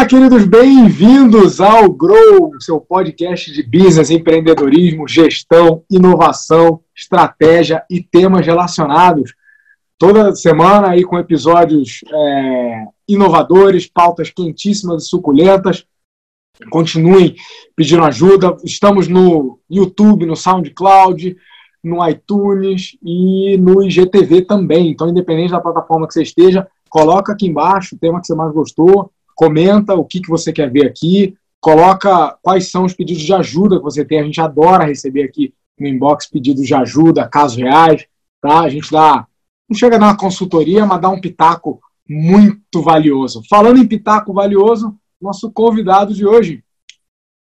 Olá, queridos, bem-vindos ao Grow, seu podcast de business, empreendedorismo, gestão, inovação, estratégia e temas relacionados. Toda semana aí com episódios é, inovadores, pautas quentíssimas e suculentas. Continuem pedindo ajuda. Estamos no YouTube, no SoundCloud, no iTunes e no IGTV também. Então, independente da plataforma que você esteja, coloca aqui embaixo o tema que você mais gostou, comenta o que, que você quer ver aqui, coloca quais são os pedidos de ajuda que você tem. A gente adora receber aqui no inbox pedidos de ajuda, casos reais, tá? A gente dá, não chega a dar uma consultoria, mas dá um pitaco muito valioso. Falando em pitaco valioso, nosso convidado de hoje,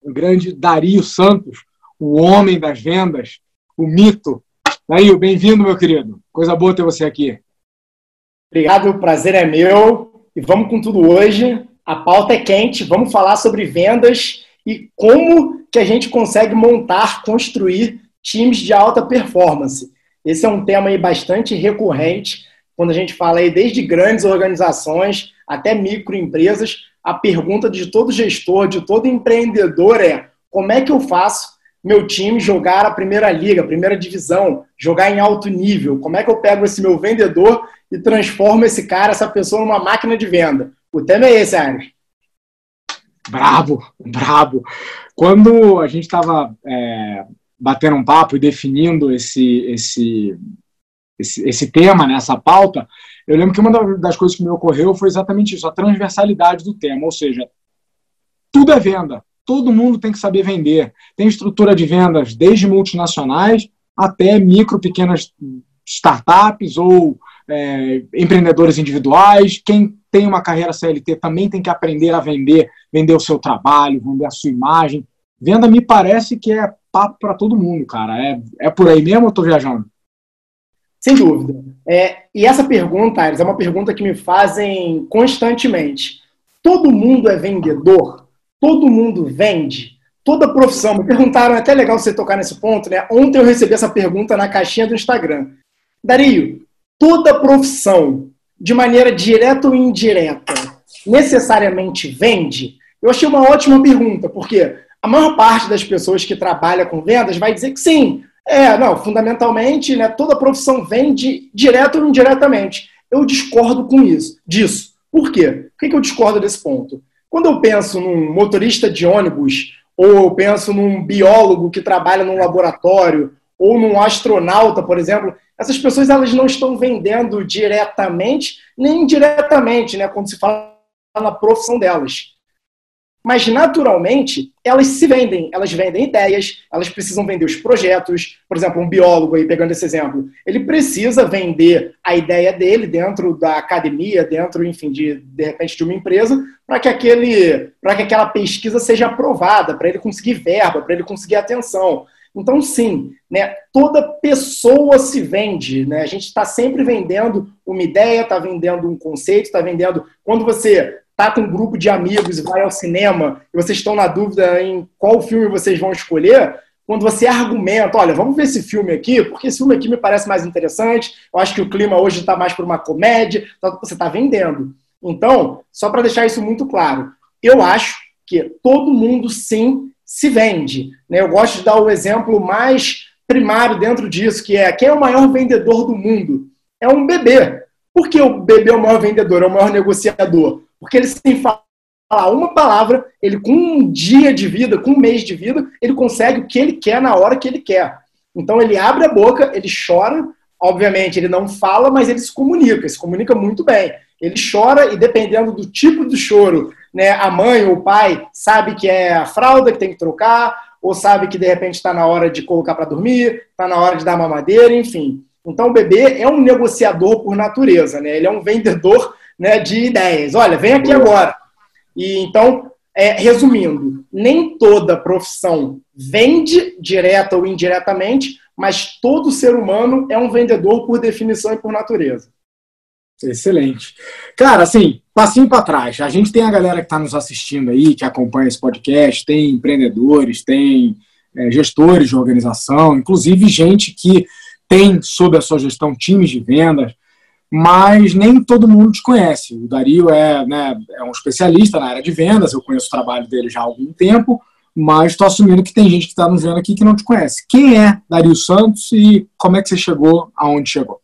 o grande Dario Santos, o homem das vendas, o mito. Dario, bem-vindo, meu querido. Coisa boa ter você aqui. Obrigado, o prazer é meu. E vamos com tudo hoje. A pauta é quente, vamos falar sobre vendas e como que a gente consegue montar, construir times de alta performance. Esse é um tema aí bastante recorrente quando a gente fala aí desde grandes organizações até microempresas. A pergunta de todo gestor, de todo empreendedor é: como é que eu faço meu time jogar a primeira liga, a primeira divisão, jogar em alto nível? Como é que eu pego esse meu vendedor e transformo esse cara, essa pessoa, numa máquina de venda? O tema é esse, Ares. Brabo, brabo. Quando a gente estava é, batendo um papo e definindo esse, esse, esse, esse tema, né, essa pauta, eu lembro que uma das coisas que me ocorreu foi exatamente isso, a transversalidade do tema, ou seja, tudo é venda, todo mundo tem que saber vender. Tem estrutura de vendas desde multinacionais até micro, pequenas startups ou é, empreendedores individuais. Quem tem uma carreira CLT também tem que aprender a vender, vender o seu trabalho, vender a sua imagem. Venda me parece que é papo para todo mundo, cara. É, é por aí mesmo ou estou viajando? Sem dúvida. É, e essa pergunta, Aires, é uma pergunta que me fazem constantemente. Todo mundo é vendedor? Todo mundo vende? Toda profissão. Me perguntaram, é até legal você tocar nesse ponto, né? Ontem eu recebi essa pergunta na caixinha do Instagram. Dario, toda profissão de maneira direta ou indireta, necessariamente vende? Eu achei uma ótima pergunta, porque a maior parte das pessoas que trabalha com vendas vai dizer que sim. É, não, fundamentalmente, né, toda profissão vende direto ou indiretamente. Eu discordo com isso, disso. Por quê? Por que eu discordo desse ponto? Quando eu penso num motorista de ônibus, ou eu penso num biólogo que trabalha num laboratório, ou num astronauta, por exemplo, essas pessoas elas não estão vendendo diretamente nem indiretamente, né, quando se fala na profissão delas. Mas naturalmente, elas se vendem, elas vendem ideias, elas precisam vender os projetos. Por exemplo, um biólogo aí pegando esse exemplo, ele precisa vender a ideia dele dentro da academia, dentro, enfim, de de repente de uma empresa, para que aquele, para que aquela pesquisa seja aprovada, para ele conseguir verba, para ele conseguir atenção. Então, sim, né, toda pessoa se vende. Né? A gente está sempre vendendo uma ideia, está vendendo um conceito, está vendendo. Quando você está com um grupo de amigos e vai ao cinema e vocês estão na dúvida em qual filme vocês vão escolher, quando você argumenta, olha, vamos ver esse filme aqui, porque esse filme aqui me parece mais interessante, eu acho que o clima hoje está mais para uma comédia, então você está vendendo. Então, só para deixar isso muito claro, eu acho que todo mundo sim se vende. Né? Eu gosto de dar o exemplo mais primário dentro disso, que é quem é o maior vendedor do mundo? É um bebê. Por que o bebê é o maior vendedor, é o maior negociador? Porque ele sem falar uma palavra, ele com um dia de vida, com um mês de vida, ele consegue o que ele quer na hora que ele quer. Então ele abre a boca, ele chora, obviamente ele não fala, mas ele se comunica, se comunica muito bem. Ele chora e dependendo do tipo do choro, né, a mãe ou o pai sabe que é a fralda que tem que trocar, ou sabe que de repente está na hora de colocar para dormir, está na hora de dar mamadeira, enfim. Então o bebê é um negociador por natureza, né? Ele é um vendedor né, de ideias. Olha, vem aqui agora. E então, é, resumindo, nem toda profissão vende direta ou indiretamente, mas todo ser humano é um vendedor por definição e por natureza. Excelente. Cara, assim, passinho para trás. A gente tem a galera que está nos assistindo aí, que acompanha esse podcast, tem empreendedores, tem é, gestores de organização, inclusive gente que tem sob a sua gestão times de vendas. mas nem todo mundo te conhece. O Dario é, né, é um especialista na área de vendas, eu conheço o trabalho dele já há algum tempo, mas estou assumindo que tem gente que está nos vendo aqui que não te conhece. Quem é Dario Santos e como é que você chegou aonde chegou?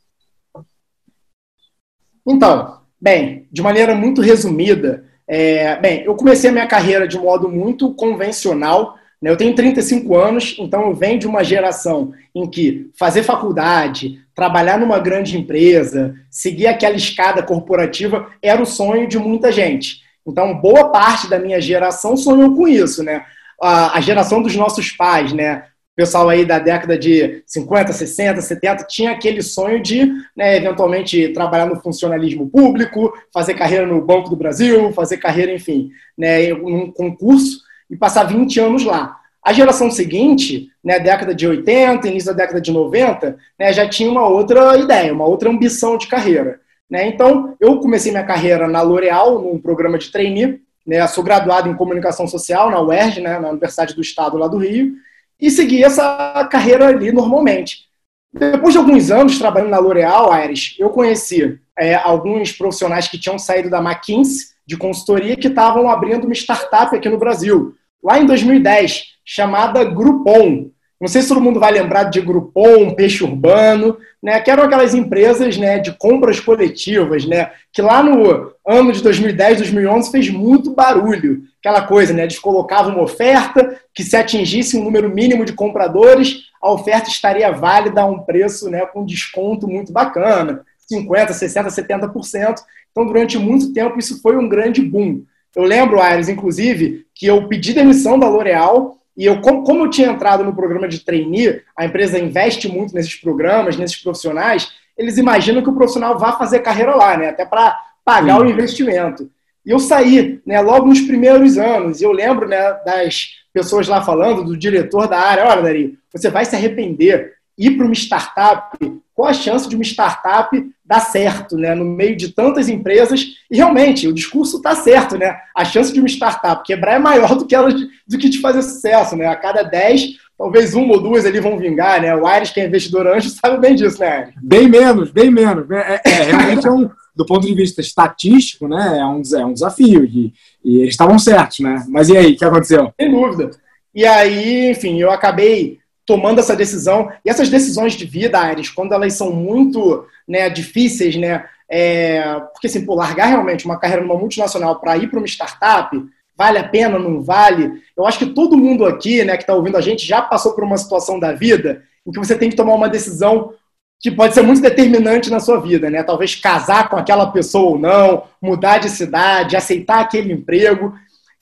Então, bem, de maneira muito resumida, é, bem, eu comecei a minha carreira de modo muito convencional. Né? Eu tenho 35 anos, então eu venho de uma geração em que fazer faculdade, trabalhar numa grande empresa, seguir aquela escada corporativa era o sonho de muita gente. Então, boa parte da minha geração sonhou com isso, né? A, a geração dos nossos pais, né? Pessoal aí da década de 50, 60, 70 tinha aquele sonho de, né, eventualmente, trabalhar no funcionalismo público, fazer carreira no Banco do Brasil, fazer carreira, enfim, né, em um concurso e passar 20 anos lá. A geração seguinte, né, década de 80, início da década de 90, né, já tinha uma outra ideia, uma outra ambição de carreira. Né? Então, eu comecei minha carreira na L'Oréal, num programa de trainee, né, sou graduado em comunicação social na UERJ, né, na Universidade do Estado lá do Rio, e segui essa carreira ali normalmente. Depois de alguns anos trabalhando na L'Oréal, Aires, eu conheci é, alguns profissionais que tinham saído da McKinsey, de consultoria, que estavam abrindo uma startup aqui no Brasil, lá em 2010, chamada Groupon. Não sei se todo mundo vai lembrar de Groupon, Peixe Urbano, né, que eram aquelas empresas né, de compras coletivas, né, que lá no ano de 2010, 2011 fez muito barulho. Aquela coisa, né, eles colocavam uma oferta que se atingisse um número mínimo de compradores, a oferta estaria válida a um preço né, com desconto muito bacana, 50%, 60%, 70%. Então, durante muito tempo, isso foi um grande boom. Eu lembro, Aires, inclusive, que eu pedi demissão da L'Oréal e eu, como, como eu tinha entrado no programa de trainee, a empresa investe muito nesses programas, nesses profissionais, eles imaginam que o profissional vá fazer carreira lá, né? Até para pagar Sim. o investimento. E eu saí, né, logo nos primeiros anos. E eu lembro, né, das pessoas lá falando, do diretor da área, olha, Dari, você vai se arrepender. Ir para uma startup, qual a chance de uma startup dar certo, né, no meio de tantas empresas? E realmente, o discurso está certo, né? A chance de uma startup quebrar é maior do que ela do que de fazer sucesso, né? A cada 10, talvez uma ou duas ali vão vingar, né? O Aires, que é investidor anjo, sabe bem disso, né, Aires? Bem menos, bem menos. É, é realmente é um, do ponto de vista estatístico, né, é um, é um desafio. E, e eles estavam certos, né? Mas e aí, o que aconteceu? Sem dúvida. E aí, enfim, eu acabei tomando essa decisão. E essas decisões de vida, Aires, quando elas são muito né, difíceis, né? É, porque assim, pô, largar realmente uma carreira numa multinacional para ir para uma startup, vale a pena, não vale? Eu acho que todo mundo aqui, né, que está ouvindo a gente, já passou por uma situação da vida em que você tem que tomar uma decisão que pode ser muito determinante na sua vida, né? Talvez casar com aquela pessoa ou não, mudar de cidade, aceitar aquele emprego.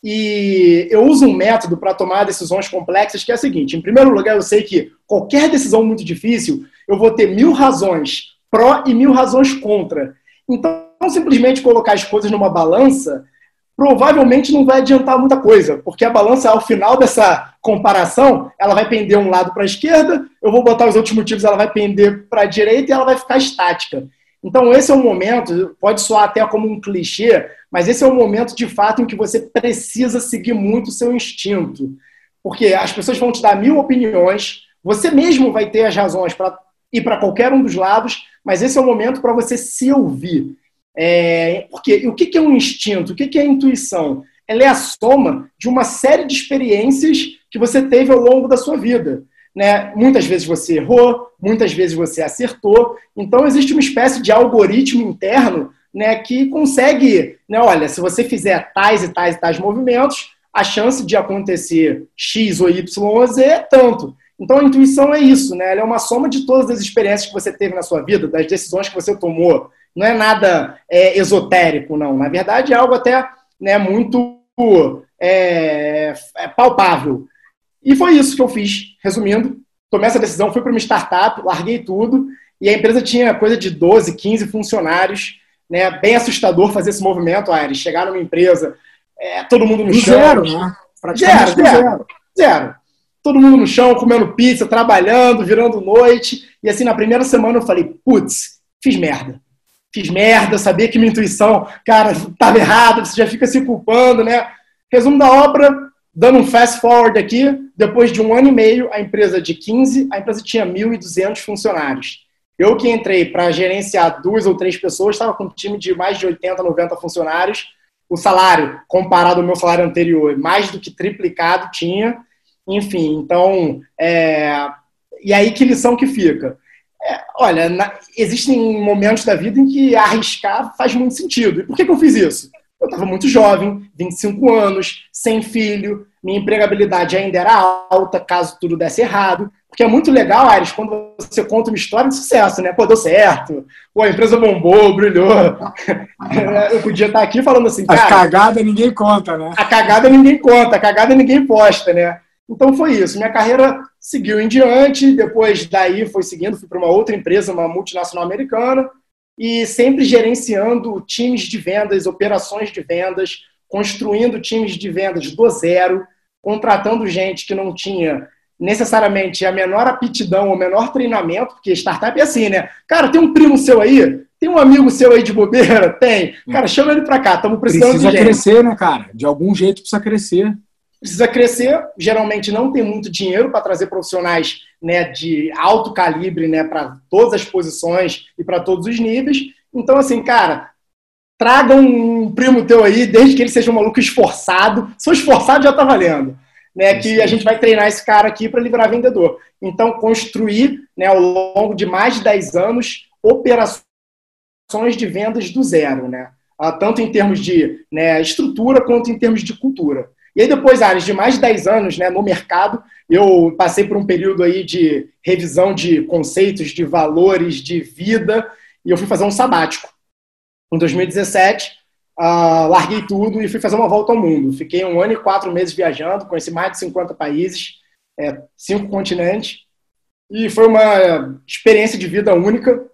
E eu uso um método para tomar decisões complexas que é o seguinte: em primeiro lugar, eu sei que qualquer decisão muito difícil, eu vou ter mil razões pró e mil razões contra. Então, simplesmente colocar as coisas numa balança provavelmente não vai adiantar muita coisa, porque a balança, ao final dessa comparação, ela vai pender um lado para a esquerda, eu vou botar os outros motivos, ela vai pender para a direita e ela vai ficar estática. Então, esse é um momento, pode soar até como um clichê, mas esse é um momento de fato em que você precisa seguir muito o seu instinto. Porque as pessoas vão te dar mil opiniões, você mesmo vai ter as razões para ir para qualquer um dos lados, mas esse é o momento para você se ouvir. É, porque o que é um instinto? O que é intuição? Ela é a soma de uma série de experiências que você teve ao longo da sua vida. Né? Muitas vezes você errou, muitas vezes você acertou. Então, existe uma espécie de algoritmo interno né, que consegue, né, olha, se você fizer tais e tais e tais movimentos, a chance de acontecer X ou Y ou Z é tanto. Então a intuição é isso, né? Ela é uma soma de todas as experiências que você teve na sua vida, das decisões que você tomou. Não é nada é, esotérico, não. Na verdade, é algo até né, muito é, é palpável. E foi isso que eu fiz. Resumindo, tomei essa decisão, fui para uma startup, larguei tudo, e a empresa tinha coisa de 12, 15 funcionários. Né, bem assustador fazer esse movimento, Aires. Chegar numa empresa, é, todo mundo no chão. Zero, né? Zero, zero, zero todo mundo no chão, comendo pizza, trabalhando, virando noite. E assim, na primeira semana eu falei, putz, fiz merda. Fiz merda, sabia que minha intuição, cara, estava errada, você já fica se culpando, né? Resumo da obra, dando um fast forward aqui, depois de um ano e meio, a empresa de 15, a empresa tinha 1.200 funcionários. Eu que entrei para gerenciar duas ou três pessoas, estava com um time de mais de 80, 90 funcionários. O salário, comparado ao meu salário anterior, mais do que triplicado tinha. Enfim, então, é... e aí que lição que fica? É, olha, na... existem momentos da vida em que arriscar faz muito sentido. E por que, que eu fiz isso? Eu estava muito jovem, 25 anos, sem filho, minha empregabilidade ainda era alta, caso tudo desse errado. Porque é muito legal, Ares, quando você conta uma história de sucesso, né? Pô, deu certo, pô, a empresa bombou, brilhou. Eu podia estar aqui falando assim, cara... A cagada ninguém conta, né? A cagada ninguém conta, a cagada ninguém posta, né? Então foi isso. Minha carreira seguiu em diante, depois daí foi seguindo, fui para uma outra empresa, uma multinacional americana, e sempre gerenciando times de vendas, operações de vendas, construindo times de vendas do zero, contratando gente que não tinha necessariamente a menor aptidão ou menor treinamento, porque startup é assim, né? Cara, tem um primo seu aí, tem um amigo seu aí de bobeira? Tem. Cara, chama ele para cá, estamos precisando precisa de gente. Precisa crescer, né, cara? De algum jeito precisa crescer. Precisa crescer, geralmente não tem muito dinheiro para trazer profissionais né, de alto calibre né, para todas as posições e para todos os níveis. Então, assim, cara, traga um primo teu aí, desde que ele seja um maluco esforçado. Sou esforçado já tá valendo. Né, que a gente vai treinar esse cara aqui para livrar vendedor. Então, construir né, ao longo de mais de 10 anos operações de vendas do zero, né? Ah, tanto em termos de né, estrutura quanto em termos de cultura. E aí depois, Ares, de mais de 10 anos né, no mercado, eu passei por um período aí de revisão de conceitos, de valores, de vida, e eu fui fazer um sabático. Em 2017, uh, ah, larguei tudo e fui fazer uma volta ao mundo. Fiquei um ano e quatro meses viajando, conheci mais de 50 países, é, cinco continentes, e foi uma experiência de vida única.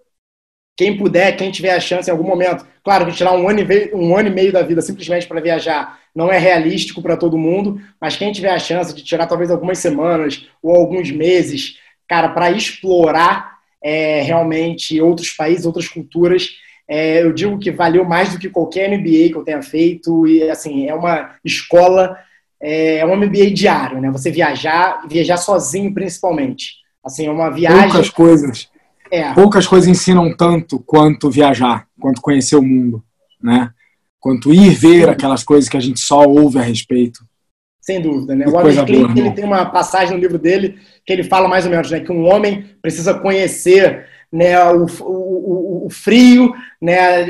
Quem puder, quem tiver a chance em algum momento, claro, tirar um ano, e um ano e meio da vida simplesmente para viajar não é realístico para todo mundo, mas quem tiver a chance de tirar talvez algumas semanas ou alguns meses, cara, para explorar é, realmente outros países, outras culturas, é, eu digo que valeu mais do que qualquer MBA que eu tenha feito e assim é uma escola, é, é um MBA diário, né? Você viajar, viajar sozinho principalmente, assim é uma viagem. Poucas coisas. É. Poucas coisas ensinam tanto quanto viajar, quanto conhecer o mundo, né? quanto ir ver aquelas coisas que a gente só ouve a respeito. Sem dúvida, né? O Albert Klein, ele tem uma passagem no livro dele que ele fala mais ou menos, né, que um homem precisa conhecer né, o, o, o frio, né,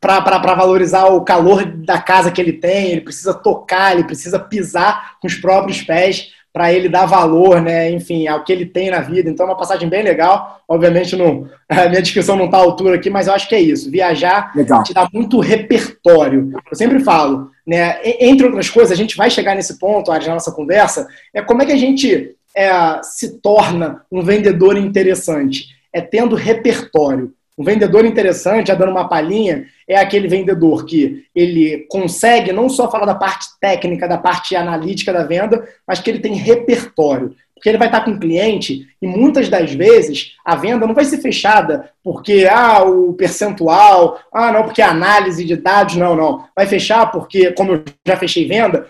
para valorizar o calor da casa que ele tem, ele precisa tocar, ele precisa pisar com os próprios pés para ele dar valor, né, enfim, ao que ele tem na vida. Então, é uma passagem bem legal. Obviamente, não, a minha descrição não está à altura aqui, mas eu acho que é isso. Viajar legal. te dá muito repertório. Eu sempre falo, né, entre outras coisas, a gente vai chegar nesse ponto, na nossa conversa, é como é que a gente é, se torna um vendedor interessante. É tendo repertório. Um vendedor interessante, já dando uma palhinha, é aquele vendedor que ele consegue não só falar da parte técnica, da parte analítica da venda, mas que ele tem repertório. Porque ele vai estar com o cliente e muitas das vezes a venda não vai ser fechada porque ah, o percentual, ah, não, porque a análise de dados, não, não. Vai fechar porque, como eu já fechei venda,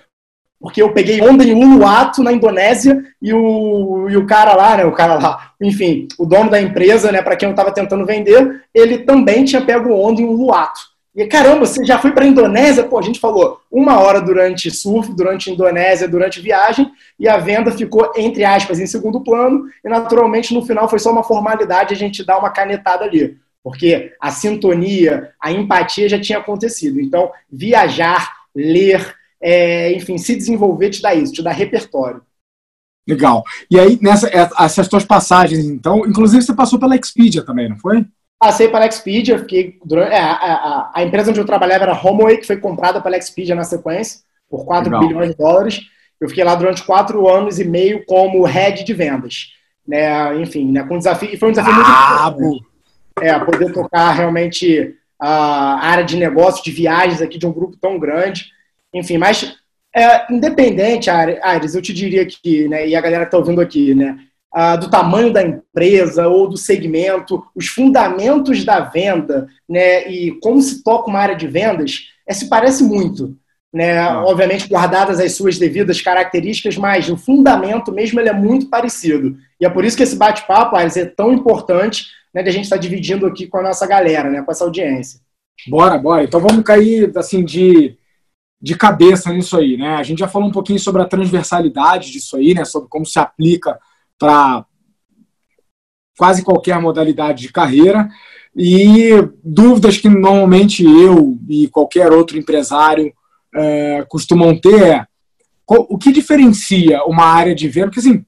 porque eu peguei onda em Uluwatu, na Indonésia, e o, e o cara lá, né, o cara lá, enfim, o dono da empresa, né, para quem eu estava tentando vender, ele também tinha pego onda em Uluwatu. E caramba, você já foi para a Indonésia? Pô, a gente falou uma hora durante surf, durante Indonésia, durante viagem, e a venda ficou, entre aspas, em segundo plano, e naturalmente no final foi só uma formalidade a gente dar uma canetada ali. Porque a sintonia, a empatia já tinha acontecido. Então, viajar, ler, é, enfim, se desenvolver te dá isso, te dá repertório. Legal. E aí, nessa, é, essas tuas passagens, então, inclusive você passou pela Expedia também, não foi? Passei pela Expedia, fiquei durante, é, a, a, a, empresa onde eu trabalhava era Homeway, que foi comprada pela Expedia na sequência, por 4 Legal. bilhões de dólares. Eu fiquei lá durante quatro anos e meio como head de vendas. Né? Enfim, né? com desafio, e foi um desafio ah, muito importante. É, poder tocar realmente a área de negócio, de viagens aqui de um grupo tão grande. Enfim, mas é, independente, Ares, eu te diria que, né, e a galera que está ouvindo aqui, né, do tamanho da empresa ou do segmento, os fundamentos da venda, né, e como se toca uma área de vendas, é, se parece muito. Né, ah. Obviamente, guardadas as suas devidas características, mas o fundamento mesmo ele é muito parecido. E é por isso que esse bate-papo, Ares, é tão importante né, de a gente estar tá dividindo aqui com a nossa galera, né, com essa audiência. Bora, bora. Então vamos cair assim de, de cabeça nisso aí, né? A gente já falou um pouquinho sobre a transversalidade disso aí, né? Sobre como se aplica para quase qualquer modalidade de carreira. E dúvidas que normalmente eu e qualquer outro empresário é, costumam ter é o que diferencia uma área de venda? Porque assim,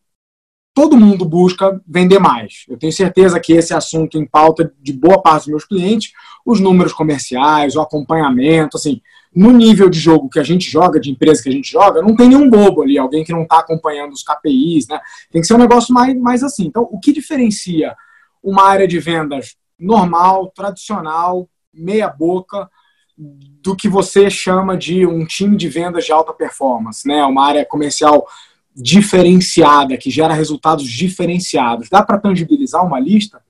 todo mundo busca vender mais. Eu tenho certeza que esse assunto em pauta de boa parte dos meus clientes, os números comerciais, o acompanhamento, assim, no nível de jogo que a gente joga, de empresa que a gente joga, não tem nenhum bobo ali, alguém que não está acompanhando os KPIs, né? Tem que ser um negócio mais, mais assim. Então, o que diferencia uma área de vendas normal, tradicional, meia boca, do que você chama de um time de vendas de alta performance, né? Uma área comercial diferenciada, que gera resultados diferenciados. Dá para tangibilizar uma lista?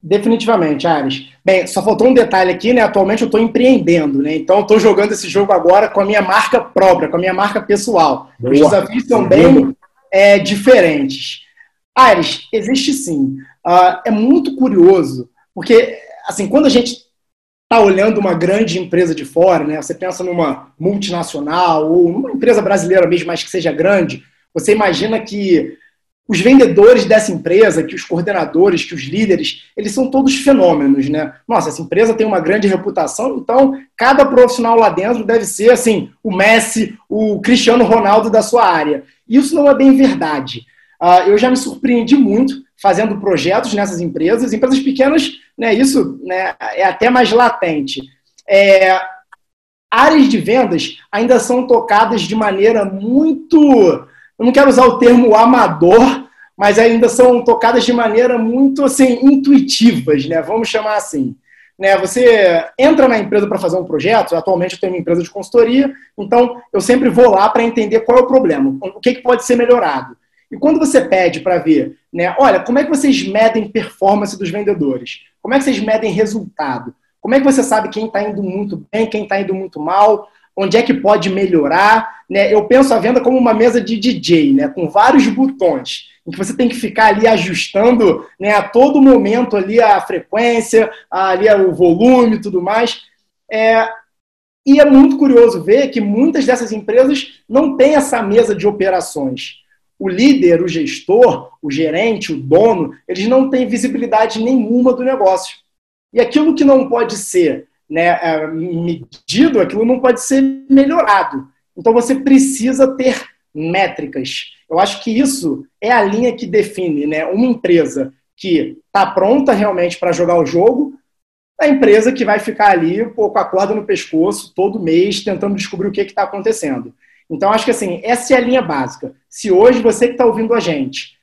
Definitivamente, Ares. Bem, só faltou um detalhe aqui, né? Atualmente eu estou empreendendo, né? Então eu estou jogando esse jogo agora com a minha marca própria, com a minha marca pessoal. Boa. Os desafios são bem é, diferentes. Ares, existe sim. Uh, é muito curioso, porque assim, quando a gente está olhando uma grande empresa de fora, né? Você pensa numa multinacional ou numa empresa brasileira mesmo, mas que seja grande, você imagina que os vendedores dessa empresa, que os coordenadores, que os líderes, eles são todos fenômenos, né? Nossa, essa empresa tem uma grande reputação, então cada profissional lá dentro deve ser assim, o Messi, o Cristiano Ronaldo da sua área. Isso não é bem verdade. Uh, eu já me surpreendi muito fazendo projetos nessas empresas, empresas pequenas, né, isso né, é até mais latente. É, áreas de vendas ainda são tocadas de maneira muito, eu não quero usar o termo amador, mas ainda são tocadas de maneira muito assim intuitivas, né? Vamos chamar assim. Né, você entra na empresa para fazer um projeto, atualmente eu tenho uma empresa de consultoria, então eu sempre vou lá para entender qual é o problema, o que, que pode ser melhorado. E quando você pede para ver, né, olha, como é que vocês medem performance dos vendedores? Como é que vocês medem resultado? Como é que você sabe quem está indo muito bem, quem está indo muito mal? Onde é que pode melhorar? Né? Eu penso a venda como uma mesa de DJ, né, com vários botões, em que você tem que ficar ali ajustando né, a todo momento ali a frequência, ali o volume e tudo mais. É, e é muito curioso ver que muitas dessas empresas não têm essa mesa de operações o líder, o gestor, o gerente, o dono, eles não têm visibilidade nenhuma do negócio. E aquilo que não pode ser né, é, medido, aquilo não pode ser melhorado. Então você precisa ter métricas. Eu acho que isso é a linha que define né, uma empresa que está pronta realmente para jogar o jogo, a empresa que vai ficar ali com a corda no pescoço todo mês tentando descobrir o que está acontecendo. Então, acho que assim, essa é a linha básica. Se hoje você que está ouvindo a gente,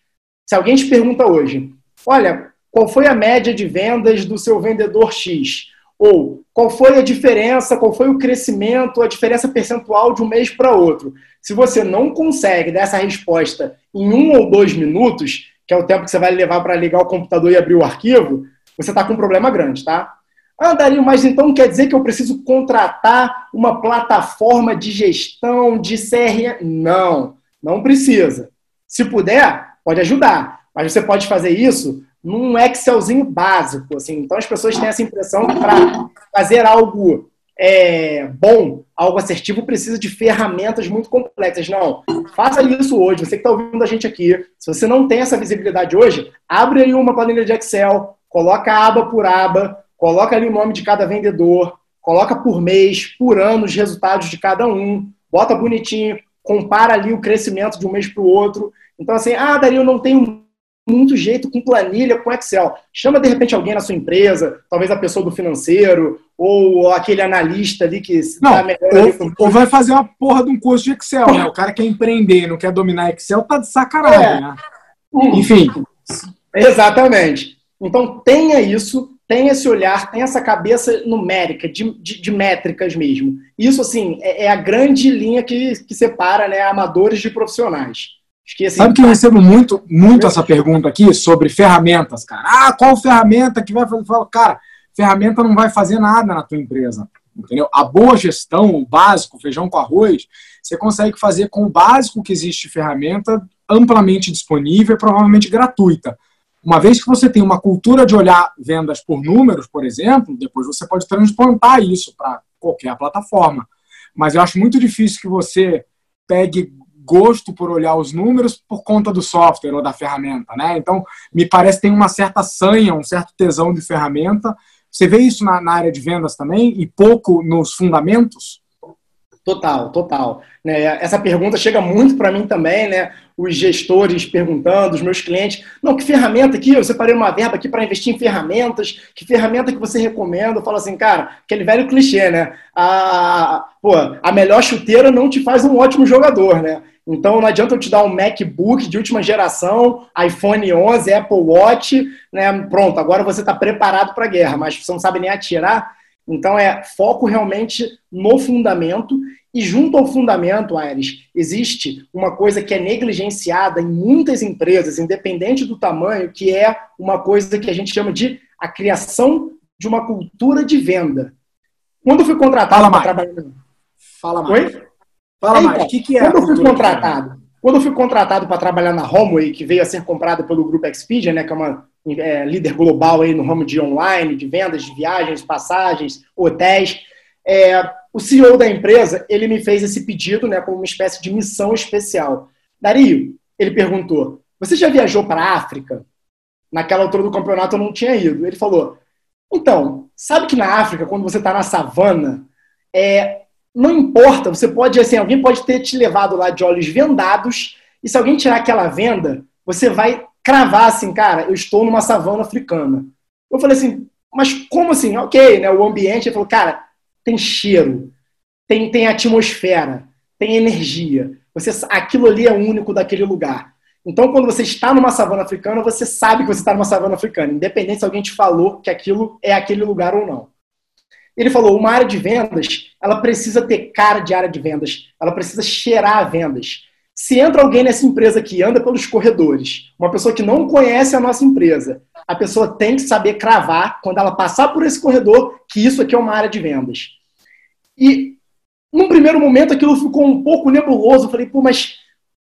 se alguém te pergunta hoje, olha, qual foi a média de vendas do seu vendedor X? Ou qual foi a diferença, qual foi o crescimento, a diferença percentual de um mês para outro? Se você não consegue dar essa resposta em um ou dois minutos, que é o tempo que você vai levar para ligar o computador e abrir o arquivo, você está com um problema grande, tá? Ah, Dario, mas então quer dizer que eu preciso contratar uma plataforma de gestão de CRM? Não, não precisa. Se puder, pode ajudar, mas você pode fazer isso num Excelzinho básico. Assim. Então as pessoas têm essa impressão que para fazer algo é, bom, algo assertivo, precisa de ferramentas muito complexas. Não, faça isso hoje. Você que está ouvindo a gente aqui, se você não tem essa visibilidade hoje, abre aí uma planilha de Excel, coloca aba por aba, coloca ali o nome de cada vendedor, coloca por mês, por ano os resultados de cada um, bota bonitinho, compara ali o crescimento de um mês para o outro. Então, assim, ah, Dario, não tenho muito jeito com planilha, com Excel. Chama, de repente, alguém na sua empresa, talvez a pessoa do financeiro, ou aquele analista ali que não, tá melhor. Ou, ou, vai fazer uma porra de um curso de Excel, né? O cara quer empreender, não quer dominar Excel, tá de sacanagem, é. né? Enfim. Exatamente. Então, tenha isso, tem esse olhar, tem essa cabeça numérica, de, de, de métricas mesmo. Isso, assim, é, é, a grande linha que, que separa né, amadores de profissionais. Que, assim, Sabe que eu recebo muito, muito essa pergunta aqui sobre ferramentas, cara. Ah, qual ferramenta que vai fazer? Falo, cara, ferramenta não vai fazer nada na tua empresa. Entendeu? A boa gestão, o básico, feijão com arroz, você consegue fazer com o básico que existe de ferramenta amplamente disponível e provavelmente gratuita. Uma vez que você tem uma cultura de olhar vendas por números, por exemplo, depois você pode transplantar isso para qualquer plataforma. Mas eu acho muito difícil que você pegue gosto por olhar os números por conta do software ou da ferramenta, né? Então, me parece que tem uma certa sanha, um certo tesão de ferramenta. Você vê isso na, na área de vendas também e pouco nos fundamentos? Total, total. Né? Essa pergunta chega muito para mim também, né? Os gestores perguntando, os meus clientes, não, que ferramenta aqui? Eu separei uma verba aqui para investir em ferramentas, que ferramenta que você recomenda? Eu falo assim, cara, aquele velho clichê, né? A, pô, a melhor chuteira não te faz um ótimo jogador, né? Então não adianta eu te dar um MacBook de última geração, iPhone 11, Apple Watch, né? Pronto, agora você está preparado para a guerra, mas você não sabe nem atirar. Então é foco realmente no fundamento e junto ao fundamento, Aires, existe uma coisa que é negligenciada em muitas empresas, independente do tamanho, que é uma coisa que a gente chama de a criação de uma cultura de venda. Quando eu fui contratado para trabalhar. Fala mais. Oi? Fala mais. O que, que é? Quando eu fui contratado, quando eu fui contratado para trabalhar na Homeway, que veio a ser comprada pelo grupo Expedia, né, que é uma é, líder global aí no ramo de online, de vendas, de viagens, passagens, hotéis. É, o CEO da empresa, ele me fez esse pedido, né, como uma espécie de missão especial. Dario, ele perguntou, você já viajou para a África? Naquela altura do campeonato eu não tinha ido. Ele falou, então, sabe que na África, quando você está na savana, é, não importa, você pode, assim, alguém pode ter te levado lá de olhos vendados, e se alguém tirar aquela venda, você vai cravar assim, cara, eu estou numa savana africana. Eu falei assim, mas como assim? Ok, né? O ambiente, ele falou, cara, tem cheiro, tem, tem atmosfera, tem energia. Você, aquilo ali é único daquele lugar. Então, quando você está numa savana africana, você sabe que você está numa savana africana, independente se alguém te falou que aquilo é aquele lugar ou não. Ele falou, uma área de vendas, ela precisa ter cara de área de vendas, ela precisa cheirar vendas. Se entra alguém nessa empresa que anda pelos corredores, uma pessoa que não conhece a nossa empresa, a pessoa tem que saber cravar, quando ela passar por esse corredor, que isso aqui é uma área de vendas. E, num primeiro momento, aquilo ficou um pouco nebuloso. Eu falei, pô, mas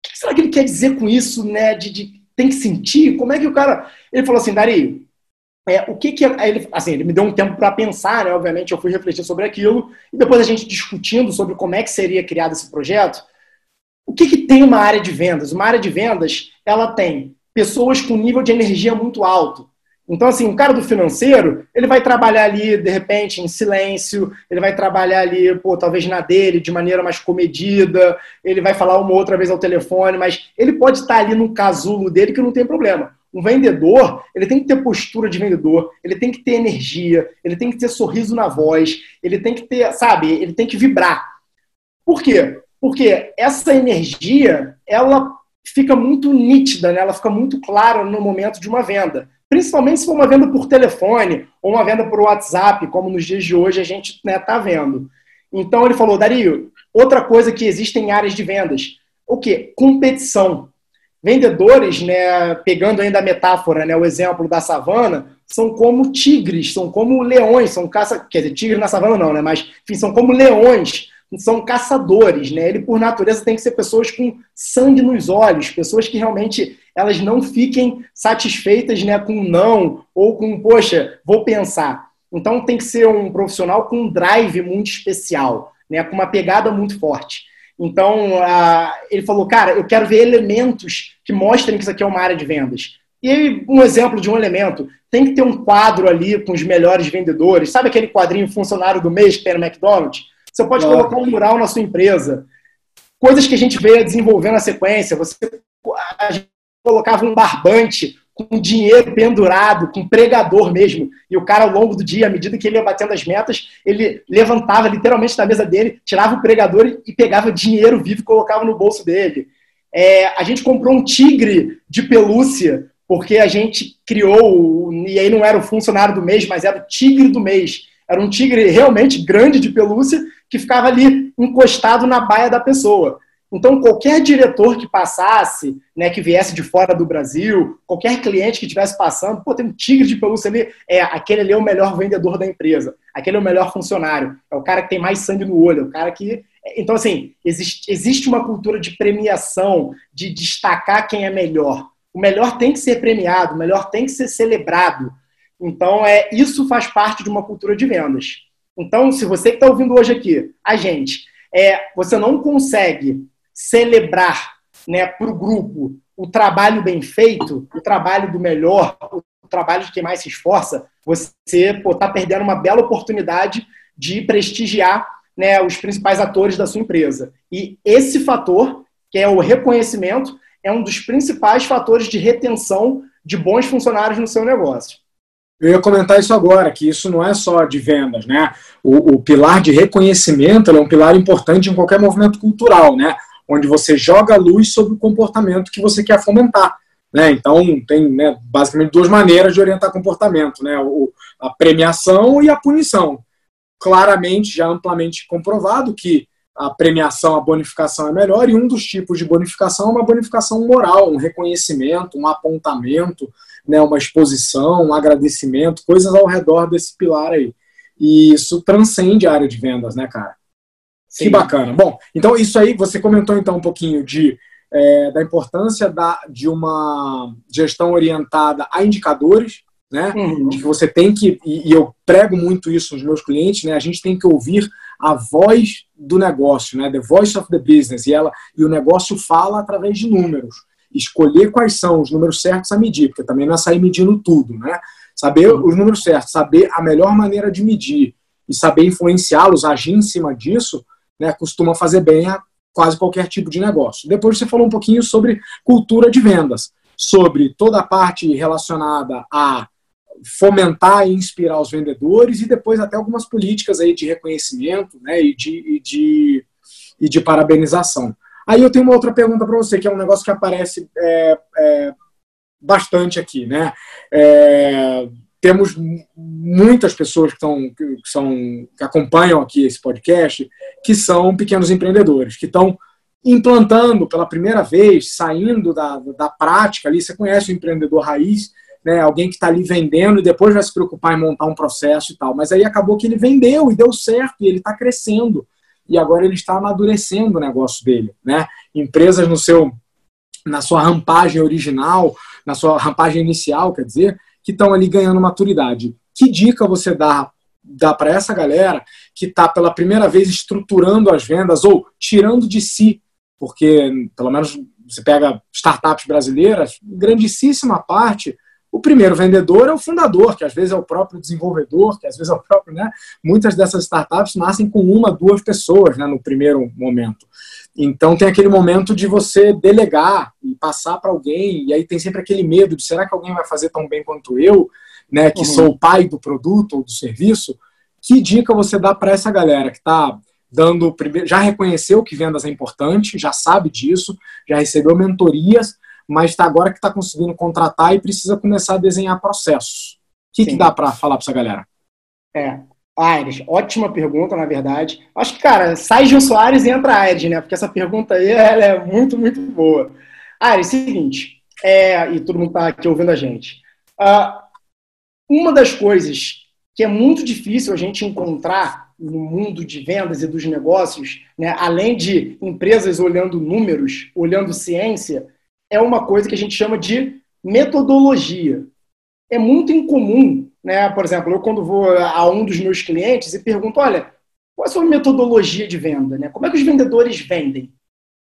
o que será que ele quer dizer com isso, né? De, de tem que sentir? Como é que o cara. Ele falou assim, Dari, é, o que que é, ele, assim, ele me deu um tempo para pensar, né? Obviamente eu fui refletir sobre aquilo e depois a gente discutindo sobre como é que seria criado esse projeto. O que que tem uma área de vendas? Uma área de vendas, ela tem pessoas com nível de energia muito alto. Então, assim, o cara do financeiro, ele vai trabalhar ali, de repente, em silêncio, ele vai trabalhar ali, pô, talvez na dele, de maneira mais comedida, ele vai falar uma outra vez ao telefone, mas ele pode estar ali no casulo dele que não tem problema. Um vendedor, ele tem que ter postura de vendedor, ele tem que ter energia, ele tem que ter sorriso na voz, ele tem que ter, sabe, ele tem que vibrar. Por quê? Porque essa energia, ela fica muito nítida, né? ela fica muito clara no momento de uma venda. Principalmente se for uma venda por telefone ou uma venda por WhatsApp, como nos dias de hoje a gente está né, tá vendo. Então ele falou, Dario, outra coisa que existe em áreas de vendas, o que? Competição. Vendedores, né, pegando ainda a metáfora, né, o exemplo da savana, são como tigres, são como leões, são caça, quer dizer, tigres na savana não, né, mas enfim, são como leões, são caçadores, né? Ele por natureza tem que ser pessoas com sangue nos olhos, pessoas que realmente elas não fiquem satisfeitas, né, com não ou com poxa, vou pensar. Então tem que ser um profissional com um drive muito especial, né, com uma pegada muito forte. Então, ele falou, cara, eu quero ver elementos que mostrem que isso aqui é uma área de vendas. E aí, um exemplo de um elemento, tem que ter um quadro ali com os melhores vendedores. Sabe aquele quadrinho funcionário do mês que tem no McDonald's? Você pode colocar um mural na sua empresa. Coisas que a gente veio a desenvolver na sequência. Você a gente colocava um barbante com dinheiro pendurado, com pregador mesmo. E o cara, ao longo do dia, à medida que ele ia batendo as metas, ele levantava literalmente da mesa dele, tirava o pregador e pegava dinheiro vivo e colocava no bolso dele. É, a gente comprou um tigre de pelúcia, porque a gente criou, e aí não era o funcionário do mês, mas era o tigre do mês. Era um tigre realmente grande de pelúcia que ficava ali encostado na baia da pessoa. Então, qualquer diretor que passasse, né, que viesse de fora do Brasil, qualquer cliente que estivesse passando, pô, tem um tigre de pelúcia ali, é, aquele ali é o melhor vendedor da empresa, aquele é o melhor funcionário, é o cara que tem mais sangue no olho, é o cara que. Então, assim, existe, existe uma cultura de premiação, de destacar quem é melhor. O melhor tem que ser premiado, o melhor tem que ser celebrado. Então, é isso faz parte de uma cultura de vendas. Então, se você que está ouvindo hoje aqui, a gente, é, você não consegue celebrar né, para o grupo o trabalho bem feito, o trabalho do melhor, o trabalho de quem mais se esforça, você está perdendo uma bela oportunidade de prestigiar né, os principais atores da sua empresa. E esse fator, que é o reconhecimento, é um dos principais fatores de retenção de bons funcionários no seu negócio. Eu ia comentar isso agora, que isso não é só de vendas, né? O, o pilar de reconhecimento é um pilar importante em qualquer movimento cultural, né? Onde você joga luz sobre o comportamento que você quer fomentar. Né? Então, tem né, basicamente duas maneiras de orientar comportamento: né? O, a premiação e a punição. Claramente, já amplamente comprovado que a premiação, a bonificação é melhor, e um dos tipos de bonificação é uma bonificação moral, um reconhecimento, um apontamento, né, uma exposição, um agradecimento, coisas ao redor desse pilar aí. E isso transcende a área de vendas, né, cara? Sim. Que bacana. Bom, então isso aí, você comentou então um pouquinho de é, da importância da, de uma gestão orientada a indicadores, né? Uhum. De que você tem que, e, e, eu prego muito isso nos meus clientes, né? A gente tem que ouvir a voz do negócio, né? The voice of the business. E, ela, e o negócio fala através de números. Escolher quais são os números certos a medir, porque também não é sair medindo tudo, né? Saber uhum. os números certos, saber a melhor maneira de medir e saber influenciá-los, agir em cima disso, né? Costuma fazer bem a quase qualquer tipo de negócio. Depois você falou um pouquinho sobre cultura de vendas, sobre toda a parte relacionada a fomentar e inspirar os vendedores e depois até algumas políticas aí de reconhecimento né, e, de, e, de, e de parabenização. Aí eu tenho uma outra pergunta para você, que é um negócio que aparece é, é, bastante aqui. Né? É, temos muitas pessoas que, estão, que, são, que acompanham aqui esse podcast que são pequenos empreendedores, que estão implantando pela primeira vez, saindo da, da prática ali. Você conhece o empreendedor raiz, né? alguém que está ali vendendo e depois vai se preocupar em montar um processo e tal. Mas aí acabou que ele vendeu e deu certo, e ele está crescendo. E agora ele está amadurecendo o negócio dele. Né? Empresas no seu, na sua rampagem original, na sua rampagem inicial, quer dizer, que estão ali ganhando maturidade. Que dica você dá, dá para essa galera que está pela primeira vez estruturando as vendas ou tirando de si, porque pelo menos você pega startups brasileiras, grandíssima parte o primeiro vendedor é o fundador, que às vezes é o próprio desenvolvedor, que às vezes é o próprio, né? Muitas dessas startups nascem com uma, duas pessoas, né, no primeiro momento. Então tem aquele momento de você delegar e passar para alguém, e aí tem sempre aquele medo de será que alguém vai fazer tão bem quanto eu, né, que uhum. sou o pai do produto ou do serviço? Que dica você dá para essa galera que está dando já reconheceu que vendas é importante, já sabe disso, já recebeu mentorias, mas está agora que está conseguindo contratar e precisa começar a desenhar processos. O que, que dá para falar para essa galera? É, Aires, ótima pergunta, na verdade. Acho que, cara, sai Gil Soares e entra Aires, né? Porque essa pergunta aí ela é muito, muito boa. Aires, seguinte, é, e todo mundo está aqui ouvindo a gente. Uh, uma das coisas que é muito difícil a gente encontrar no mundo de vendas e dos negócios, né, além de empresas olhando números, olhando ciência, é uma coisa que a gente chama de metodologia. É muito incomum, né? Por exemplo, eu quando vou a um dos meus clientes e pergunto, olha, qual é a sua metodologia de venda? Né? Como é que os vendedores vendem?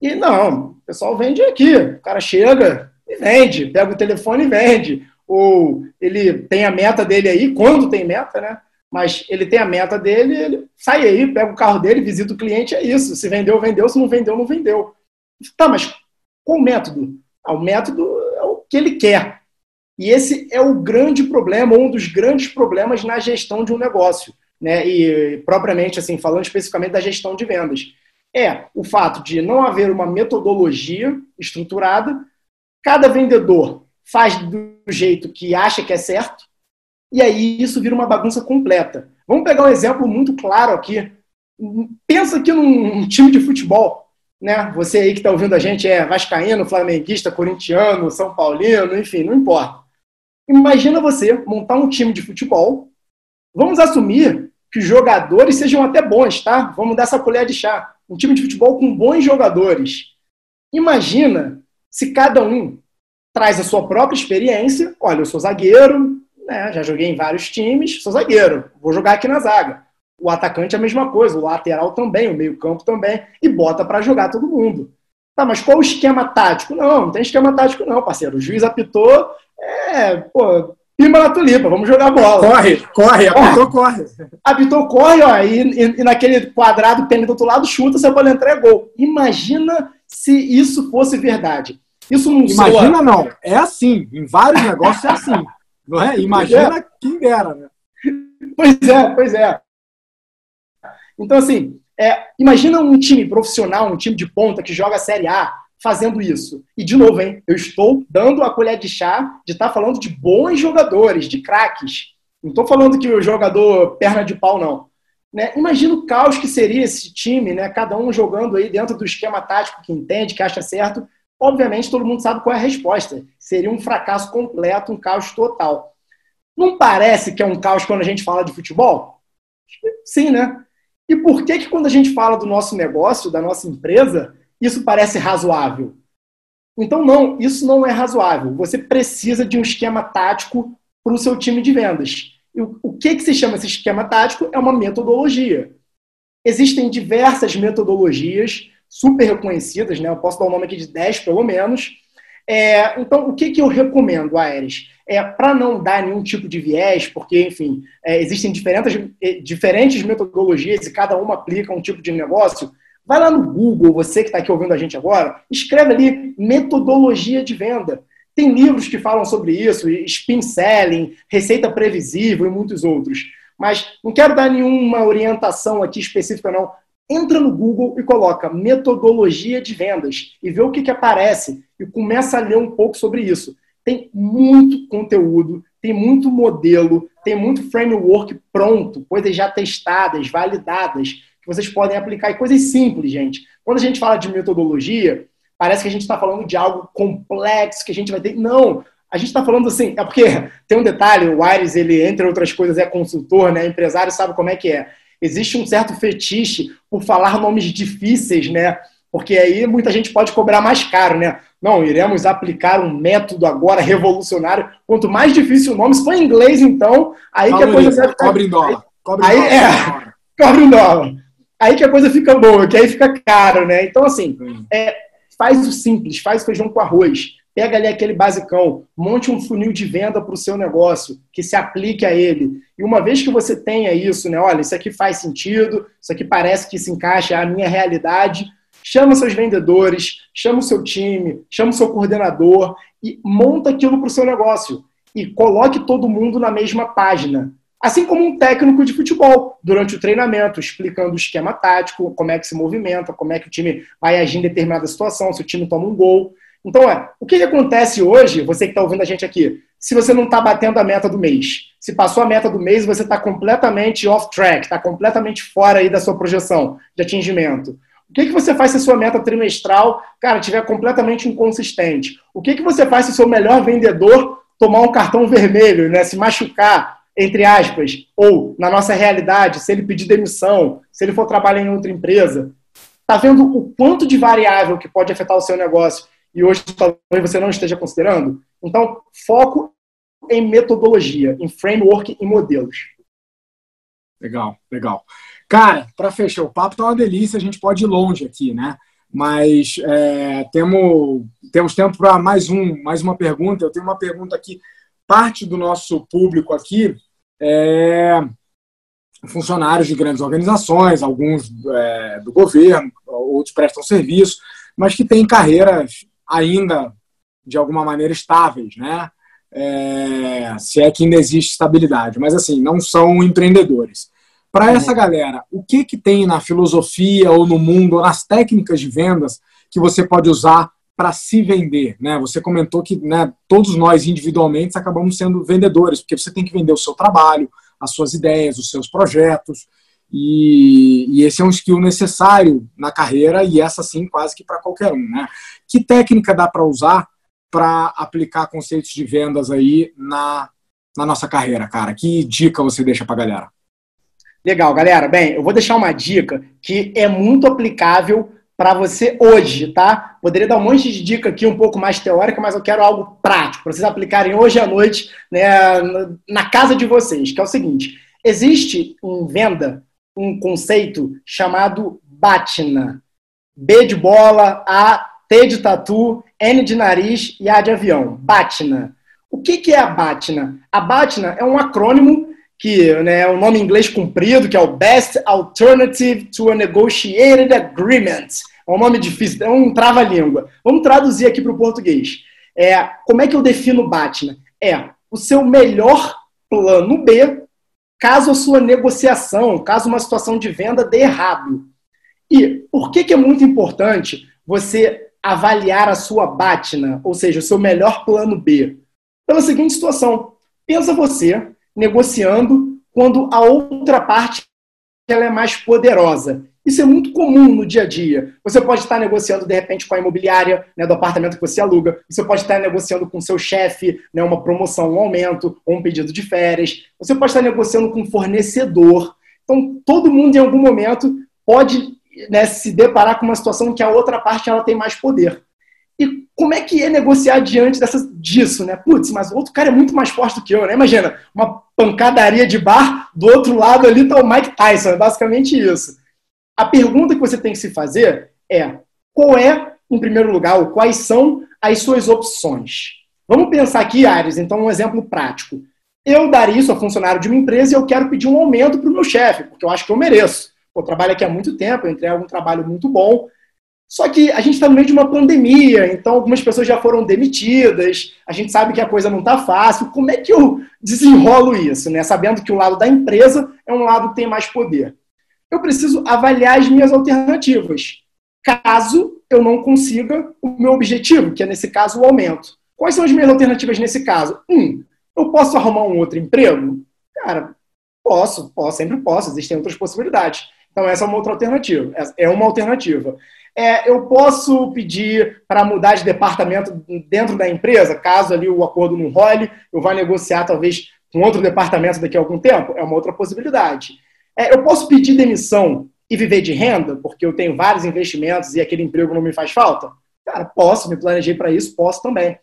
E não, o pessoal vende aqui. O cara chega e vende, pega o telefone e vende. Ou ele tem a meta dele aí, quando tem meta, né? Mas ele tem a meta dele, ele sai aí, pega o carro dele, visita o cliente, é isso. Se vendeu, vendeu, se não vendeu, não vendeu. Tá, mas qual o método? Ah, o método é o que ele quer. E esse é o grande problema, um dos grandes problemas na gestão de um negócio. Né? E propriamente assim, falando especificamente da gestão de vendas. É o fato de não haver uma metodologia estruturada, cada vendedor faz do jeito que acha que é certo, e aí isso vira uma bagunça completa. Vamos pegar um exemplo muito claro aqui. Pensa aqui num time de futebol né? Você aí que está ouvindo a gente é vascaíno, flamenguista, corintiano, são paulino, enfim, não importa. Imagina você montar um time de futebol. Vamos assumir que os jogadores sejam até bons, tá? Vamos dar essa colher de chá. Um time de futebol com bons jogadores. Imagina se cada um traz a sua própria experiência. Olha, eu sou zagueiro, né, já joguei em vários times, sou zagueiro, vou jogar aqui na zaga. O atacante é a mesma coisa, o lateral também, o meio-campo também, e bota para jogar todo mundo. Tá, mas qual o esquema tático? Não, não tem esquema tático, não, parceiro. O juiz apitou, é, pô, pima na tulipa, vamos jogar bola. Corre, corre, apitou, corre. Apitou, corre, ó, e, e, e naquele quadrado pênalti do outro lado, chuta, você pode entrar é gol. Imagina se isso fosse verdade. Isso não Imagina soa... não, é assim, em vários negócios é assim. Não é? Imagina é. quem dera, né? Pois é, pois é. Então, assim, é, imagina um time profissional, um time de ponta que joga a Série A fazendo isso. E, de novo, hein, eu estou dando a colher de chá de estar tá falando de bons jogadores, de craques. Não estou falando que o jogador perna de pau, não. Né? Imagina o caos que seria esse time, né? cada um jogando aí dentro do esquema tático que entende, que acha certo. Obviamente, todo mundo sabe qual é a resposta. Seria um fracasso completo, um caos total. Não parece que é um caos quando a gente fala de futebol? Sim, né? E por que, que quando a gente fala do nosso negócio, da nossa empresa, isso parece razoável? Então, não, isso não é razoável. Você precisa de um esquema tático para o seu time de vendas. E o que, que se chama esse esquema tático? É uma metodologia. Existem diversas metodologias super reconhecidas, né? eu posso dar o um nome aqui de 10 pelo menos. É, então, o que, que eu recomendo, Aeres? é, para não dar nenhum tipo de viés, porque, enfim, é, existem diferentes, é, diferentes metodologias e cada uma aplica um tipo de negócio, vai lá no Google, você que está aqui ouvindo a gente agora, escreve ali metodologia de venda. Tem livros que falam sobre isso, spin selling, receita previsível e muitos outros. Mas não quero dar nenhuma orientação aqui específica, não. Entra no Google e coloca metodologia de vendas e vê o que, que aparece e começa a ler um pouco sobre isso tem muito conteúdo, tem muito modelo, tem muito framework pronto, coisas já testadas, validadas, que vocês podem aplicar. E coisas simples, gente. Quando a gente fala de metodologia, parece que a gente está falando de algo complexo, que a gente vai ter. Não! A gente está falando assim, é porque tem um detalhe, o Aires, ele, entre outras coisas, é consultor, né? Empresário sabe como é que é. Existe um certo fetiche por falar nomes difíceis, né? Porque aí muita gente pode cobrar mais caro, né? Não, iremos aplicar um método agora revolucionário. Quanto mais difícil o nome, se for em inglês, então, aí que a coisa ficar... Cobre em dólar. Cobre aí, dólar. É, cobre em dólar. Aí que a coisa fica boa, que aí fica caro, né? Então, assim, é, faz o simples, faz feijão com arroz. Pega ali aquele basicão, monte um funil de venda para o seu negócio, que se aplique a ele. E uma vez que você tenha isso, né? Olha, isso aqui faz sentido, isso aqui parece que se encaixa à minha realidade, Chama seus vendedores, chama o seu time, chama o seu coordenador e monta aquilo para o seu negócio. E coloque todo mundo na mesma página. Assim como um técnico de futebol, durante o treinamento, explicando o esquema tático, como é que se movimenta, como é que o time vai agir em determinada situação, se o time toma um gol. Então, é, o que, que acontece hoje, você que está ouvindo a gente aqui, se você não está batendo a meta do mês? Se passou a meta do mês, você está completamente off track, está completamente fora aí da sua projeção de atingimento. O que, que você faz se a sua meta trimestral, cara, estiver completamente inconsistente? O que, que você faz se o seu melhor vendedor tomar um cartão vermelho, né, se machucar, entre aspas, ou, na nossa realidade, se ele pedir demissão, se ele for trabalhar em outra empresa? Está vendo o quanto de variável que pode afetar o seu negócio e hoje talvez você não esteja considerando? Então, foco em metodologia, em framework e modelos. Legal, legal. Cara, para fechar, o papo tá uma delícia, a gente pode ir longe aqui, né? Mas é, temos, temos tempo para mais um, mais uma pergunta. Eu tenho uma pergunta aqui. Parte do nosso público aqui é funcionários de grandes organizações, alguns é, do governo, outros prestam serviço, mas que têm carreiras ainda de alguma maneira estáveis, né? É, se é que ainda existe estabilidade, mas assim, não são empreendedores. Para uhum. essa galera, o que, que tem na filosofia ou no mundo, ou nas técnicas de vendas que você pode usar para se vender? Né? Você comentou que né, todos nós individualmente acabamos sendo vendedores, porque você tem que vender o seu trabalho, as suas ideias, os seus projetos. E, e, esse é um skill necessário na carreira e essa sim quase que para qualquer um, né? Que técnica dá para usar para aplicar conceitos de vendas aí na, na nossa carreira, cara? Que dica você deixa para galera? Legal, galera. Bem, eu vou deixar uma dica que é muito aplicável para você hoje, tá? Poderia dar um monte de dica aqui, um pouco mais teórica, mas eu quero algo prático, para vocês aplicarem hoje à noite né, na casa de vocês, que é o seguinte: existe em venda um conceito chamado BATNA. B de bola, A, T de tatu, N de nariz e A de avião. BATNA. O que, é a BATNA? A BATNA é um acrônimo que né, é um nome em inglês comprido, que é o Best Alternative to a Negotiated Agreement. É um nome difícil, é um trava-língua. Vamos traduzir aqui para o português. É, como é que eu defino BATNA? É o seu melhor plano B caso a sua negociação, caso uma situação de venda dê errado. E por que, que é muito importante você avaliar a sua BATNA, ou seja, o seu melhor plano B? Pela seguinte situação. Pensa você negociando quando a outra parte ela é mais poderosa. Isso é muito comum no dia a dia. Você pode estar negociando, de repente, com a imobiliária né, do apartamento que você aluga. Você pode estar negociando com seu chefe né, uma promoção, um aumento ou um pedido de férias. Você pode estar negociando com um fornecedor. Então, todo mundo, em algum momento, pode né, se deparar com uma situação em que a outra parte ela tem mais poder. E como é que é negociar diante dessas, disso, né? Putz, mas o outro cara é muito mais forte do que eu, né? Imagina, uma pancadaria de bar, do outro lado ali tá o Mike Tyson, é basicamente isso. A pergunta que você tem que se fazer é: qual é, em primeiro lugar, ou quais são as suas opções? Vamos pensar aqui, Ares, então, um exemplo prático. Eu daria isso a funcionário de uma empresa e eu quero pedir um aumento para o meu chefe, porque eu acho que eu mereço. Eu trabalho aqui há muito tempo, eu entrego um trabalho muito bom. Só que a gente está no meio de uma pandemia, então algumas pessoas já foram demitidas, a gente sabe que a coisa não está fácil. Como é que eu desenrolo isso, né? Sabendo que o lado da empresa é um lado que tem mais poder eu preciso avaliar as minhas alternativas, caso eu não consiga o meu objetivo, que é, nesse caso, o aumento. Quais são as minhas alternativas nesse caso? Um, eu posso arrumar um outro emprego? Cara, posso, posso, sempre posso, existem outras possibilidades. Então, essa é uma outra alternativa. É uma alternativa. É, eu posso pedir para mudar de departamento dentro da empresa, caso ali o acordo não role, eu vá negociar talvez com outro departamento daqui a algum tempo? É uma outra possibilidade. É, eu posso pedir demissão e viver de renda, porque eu tenho vários investimentos e aquele emprego não me faz falta? Cara, posso, me planejei para isso, posso também.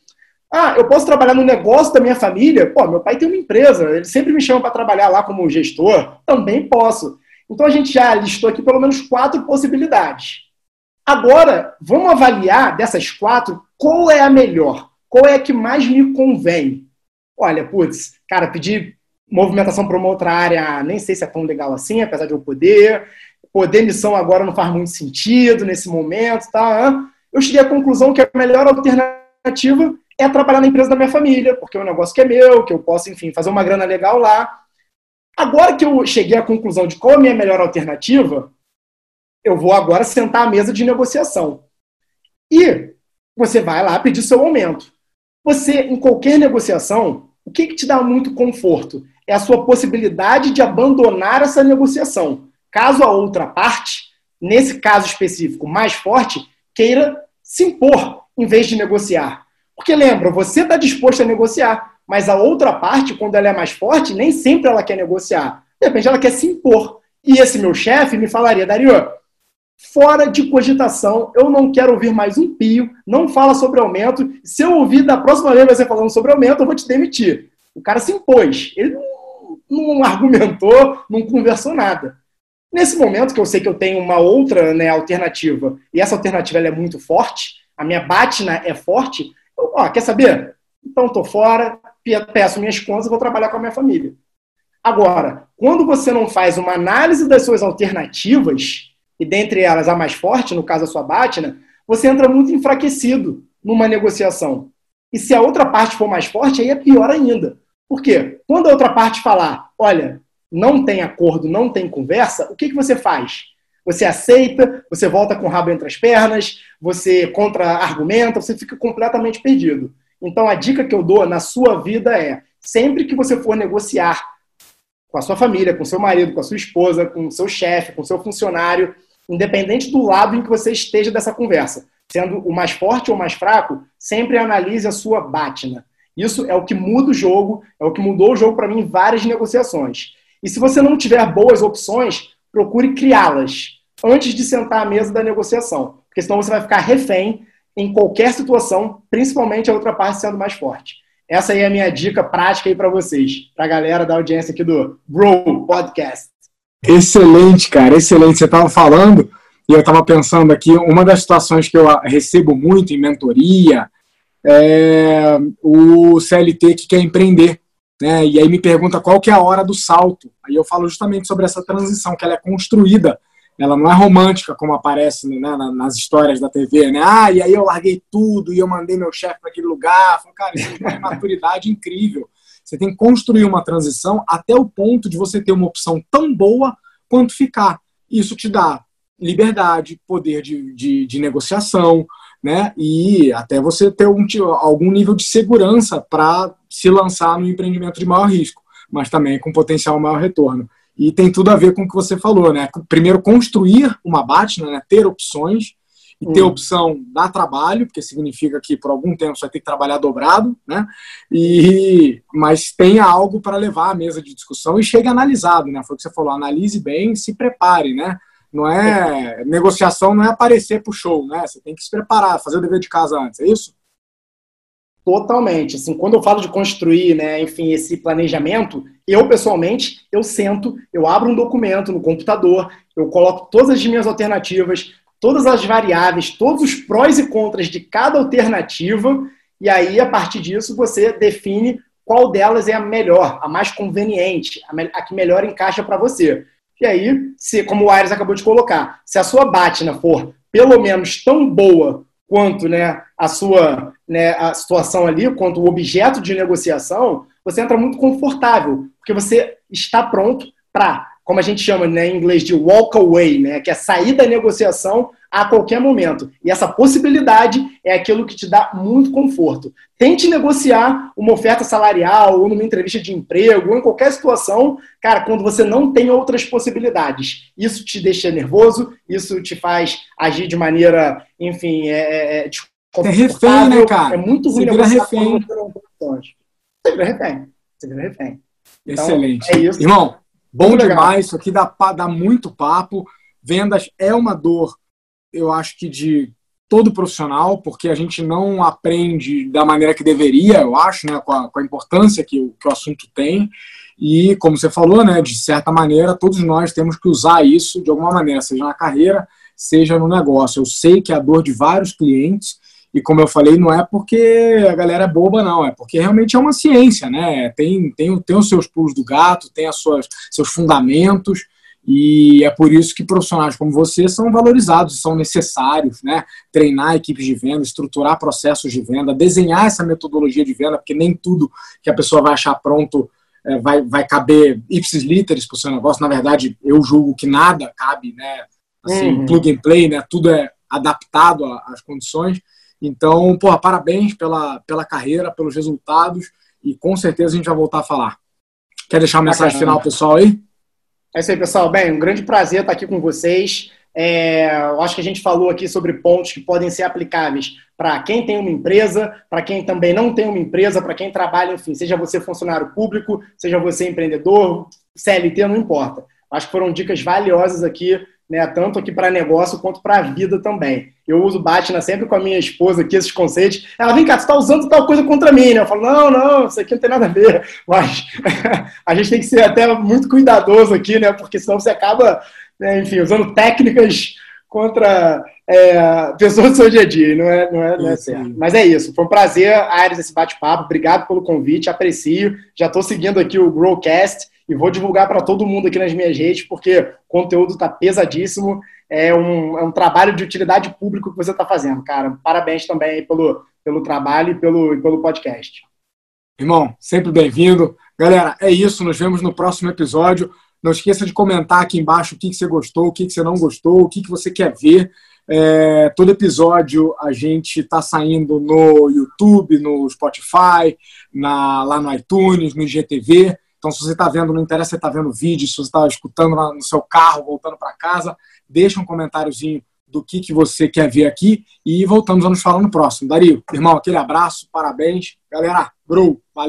Ah, eu posso trabalhar no negócio da minha família? Pô, meu pai tem uma empresa, ele sempre me chama para trabalhar lá como gestor. Também posso. Então a gente já listou aqui pelo menos quatro possibilidades. Agora, vamos avaliar dessas quatro qual é a melhor, qual é a que mais me convém. Olha, putz, cara, pedir movimentação para uma outra área, nem sei se é tão legal assim, apesar de eu poder. Poder missão agora não faz muito sentido nesse momento, tá? Eu cheguei à conclusão que a melhor alternativa é trabalhar na empresa da minha família, porque é um negócio que é meu, que eu posso, enfim, fazer uma grana legal lá. Agora que eu cheguei à conclusão de qual é a minha melhor alternativa, eu vou agora sentar à mesa de negociação. E você vai lá pedir seu aumento. Você, em qualquer negociação, o que, que te dá muito conforto? É a sua possibilidade de abandonar essa negociação. Caso a outra parte, nesse caso específico mais forte, queira se impor em vez de negociar. Porque lembra, você está disposto a negociar, mas a outra parte, quando ela é mais forte, nem sempre ela quer negociar. De repente ela quer se impor. E esse meu chefe me falaria, Dario, fora de cogitação, eu não quero ouvir mais um pio, não fala sobre aumento. Se eu ouvir da próxima vez você falando sobre aumento, eu vou te demitir. O cara se impôs. Ele não não argumentou, não conversou nada. Nesse momento que eu sei que eu tenho uma outra né, alternativa, e essa alternativa é muito forte, a minha batina é forte, eu, ó, quer saber? Então estou fora, peço minhas contas e vou trabalhar com a minha família. Agora, quando você não faz uma análise das suas alternativas, e dentre elas a mais forte, no caso a sua batina, você entra muito enfraquecido numa negociação. E se a outra parte for mais forte, aí é pior ainda. Por quê? Quando a outra parte falar, olha, não tem acordo, não tem conversa, o que, que você faz? Você aceita, você volta com o rabo entre as pernas, você contra-argumenta, você fica completamente perdido. Então, a dica que eu dou na sua vida é: sempre que você for negociar com a sua família, com seu marido, com a sua esposa, com seu chefe, com seu funcionário, independente do lado em que você esteja dessa conversa, sendo o mais forte ou o mais fraco, sempre analise a sua batina. Isso é o que muda o jogo, é o que mudou o jogo para mim em várias negociações. E se você não tiver boas opções, procure criá-las antes de sentar à mesa da negociação. Porque senão você vai ficar refém em qualquer situação, principalmente a outra parte sendo mais forte. Essa aí é a minha dica prática aí para vocês, para a galera da audiência aqui do Grow Podcast. Excelente, cara, excelente. Você estava falando e eu estava pensando aqui, uma das situações que eu recebo muito em mentoria é o CLT que quer empreender. Né? E aí me pergunta qual que é a hora do salto. Aí eu falo justamente sobre essa transição, que ela é construída, ela não é romântica como aparece né, nas histórias da TV, né? Ah, e aí eu larguei tudo e eu mandei meu chefe para aquele lugar. Falo, cara, isso é uma maturidade incrível. Você tem que construir uma transição até o ponto de você ter uma opção tão boa quanto ficar. Isso te dá liberdade, poder de, de, de negociação, né? E até você ter um, algum nível de segurança para se lançar no empreendimento de maior risco, mas também com potencial maior retorno. E tem tudo a ver com o que você falou, né? Primeiro, construir uma Batna, né? ter opções, e ter hum. opção dá trabalho, porque significa que por algum tempo você vai ter que trabalhar dobrado, né? E, mas tenha algo para levar à mesa de discussão e chegue analisado, né? Foi o que você falou, analise bem, se prepare, né? Não é negociação, não é aparecer pro show, né? Você tem que se preparar, fazer o dever de casa antes, é isso? Totalmente. Assim, quando eu falo de construir, né, enfim, esse planejamento, eu pessoalmente, eu sento, eu abro um documento no computador, eu coloco todas as minhas alternativas, todas as variáveis, todos os prós e contras de cada alternativa, e aí, a partir disso, você define qual delas é a melhor, a mais conveniente, a, que melhor encaixa para você. E aí, se, como o Aires acabou de colocar, se a sua Batna for pelo menos tão boa quanto né, a sua né, a situação ali, quanto o objeto de negociação, você entra muito confortável, porque você está pronto para como a gente chama né, em inglês de walk away, né, que é sair da negociação a qualquer momento. E essa possibilidade é aquilo que te dá muito conforto. Tente negociar uma oferta salarial ou numa entrevista de emprego ou em qualquer situação, cara, quando você não tem outras possibilidades. Isso te deixa nervoso, isso te faz agir de maneira, enfim, é, é, é refém, né, cara? É muito ruim negociar refém. você. Você vira refém. Você vira refém. Então, Excelente. É isso. Irmão, Bom muito demais, legal. isso aqui dá, dá muito papo. Vendas é uma dor, eu acho que de todo profissional, porque a gente não aprende da maneira que deveria, eu acho, né, com a, com a importância que o, que o assunto tem. E, como você falou, né, de certa maneira, todos nós temos que usar isso de alguma maneira, seja na carreira, seja no negócio. Eu sei que é a dor de vários clientes, e como eu falei, não é porque a galera é boba, não, é porque realmente é uma ciência, né? Tem, tem, tem os seus pulos do gato, tem as suas, seus fundamentos, e é por isso que profissionais como você são valorizados, são necessários, né? Treinar equipes de venda, estruturar processos de venda, desenhar essa metodologia de venda, porque nem tudo que a pessoa vai achar pronto é, vai, vai caber ipsis literis para o seu negócio. Na verdade, eu julgo que nada cabe, né? Assim, uhum. plug and play, né? Tudo é adaptado às condições. Então, porra, parabéns pela, pela carreira, pelos resultados e com certeza a gente vai voltar a falar. Quer deixar uma mensagem final, pessoal, aí? É isso aí, pessoal. Bem, um grande prazer estar aqui com vocês. É, eu acho que a gente falou aqui sobre pontos que podem ser aplicáveis para quem tem uma empresa, para quem também não tem uma empresa, para quem trabalha, enfim, seja você funcionário público, seja você empreendedor, CLT, não importa. Acho que foram dicas valiosas aqui né, tanto aqui para negócio quanto para a vida também. Eu uso Batna sempre com a minha esposa aqui, esses conceitos. Ela, vem cá, você está usando tal coisa contra mim, né? Eu falo, não, não, isso aqui não tem nada a ver. Mas a gente tem que ser até muito cuidadoso aqui, né? Porque senão você acaba, né, enfim, usando técnicas contra é, pessoas do seu dia a dia. Não é, não é, não é certo. Mas é isso. Foi um prazer, Ares, esse bate-papo. Obrigado pelo convite, aprecio. Já estou seguindo aqui o Growcast e vou divulgar para todo mundo aqui nas minhas redes, porque o conteúdo está pesadíssimo. É um, é um trabalho de utilidade pública que você está fazendo, cara. Parabéns também pelo, pelo trabalho e pelo, pelo podcast. Irmão, sempre bem-vindo. Galera, é isso. Nos vemos no próximo episódio. Não esqueça de comentar aqui embaixo o que, que você gostou, o que, que você não gostou, o que, que você quer ver. É, todo episódio a gente está saindo no YouTube, no Spotify, na, lá no iTunes, no IGTV. Então, se você está vendo, não interessa se está vendo vídeo, se você está escutando no seu carro, voltando para casa, deixa um comentáriozinho do que, que você quer ver aqui e voltamos a nos falar no próximo. Dario, irmão, aquele abraço, parabéns. Galera, bro, valeu.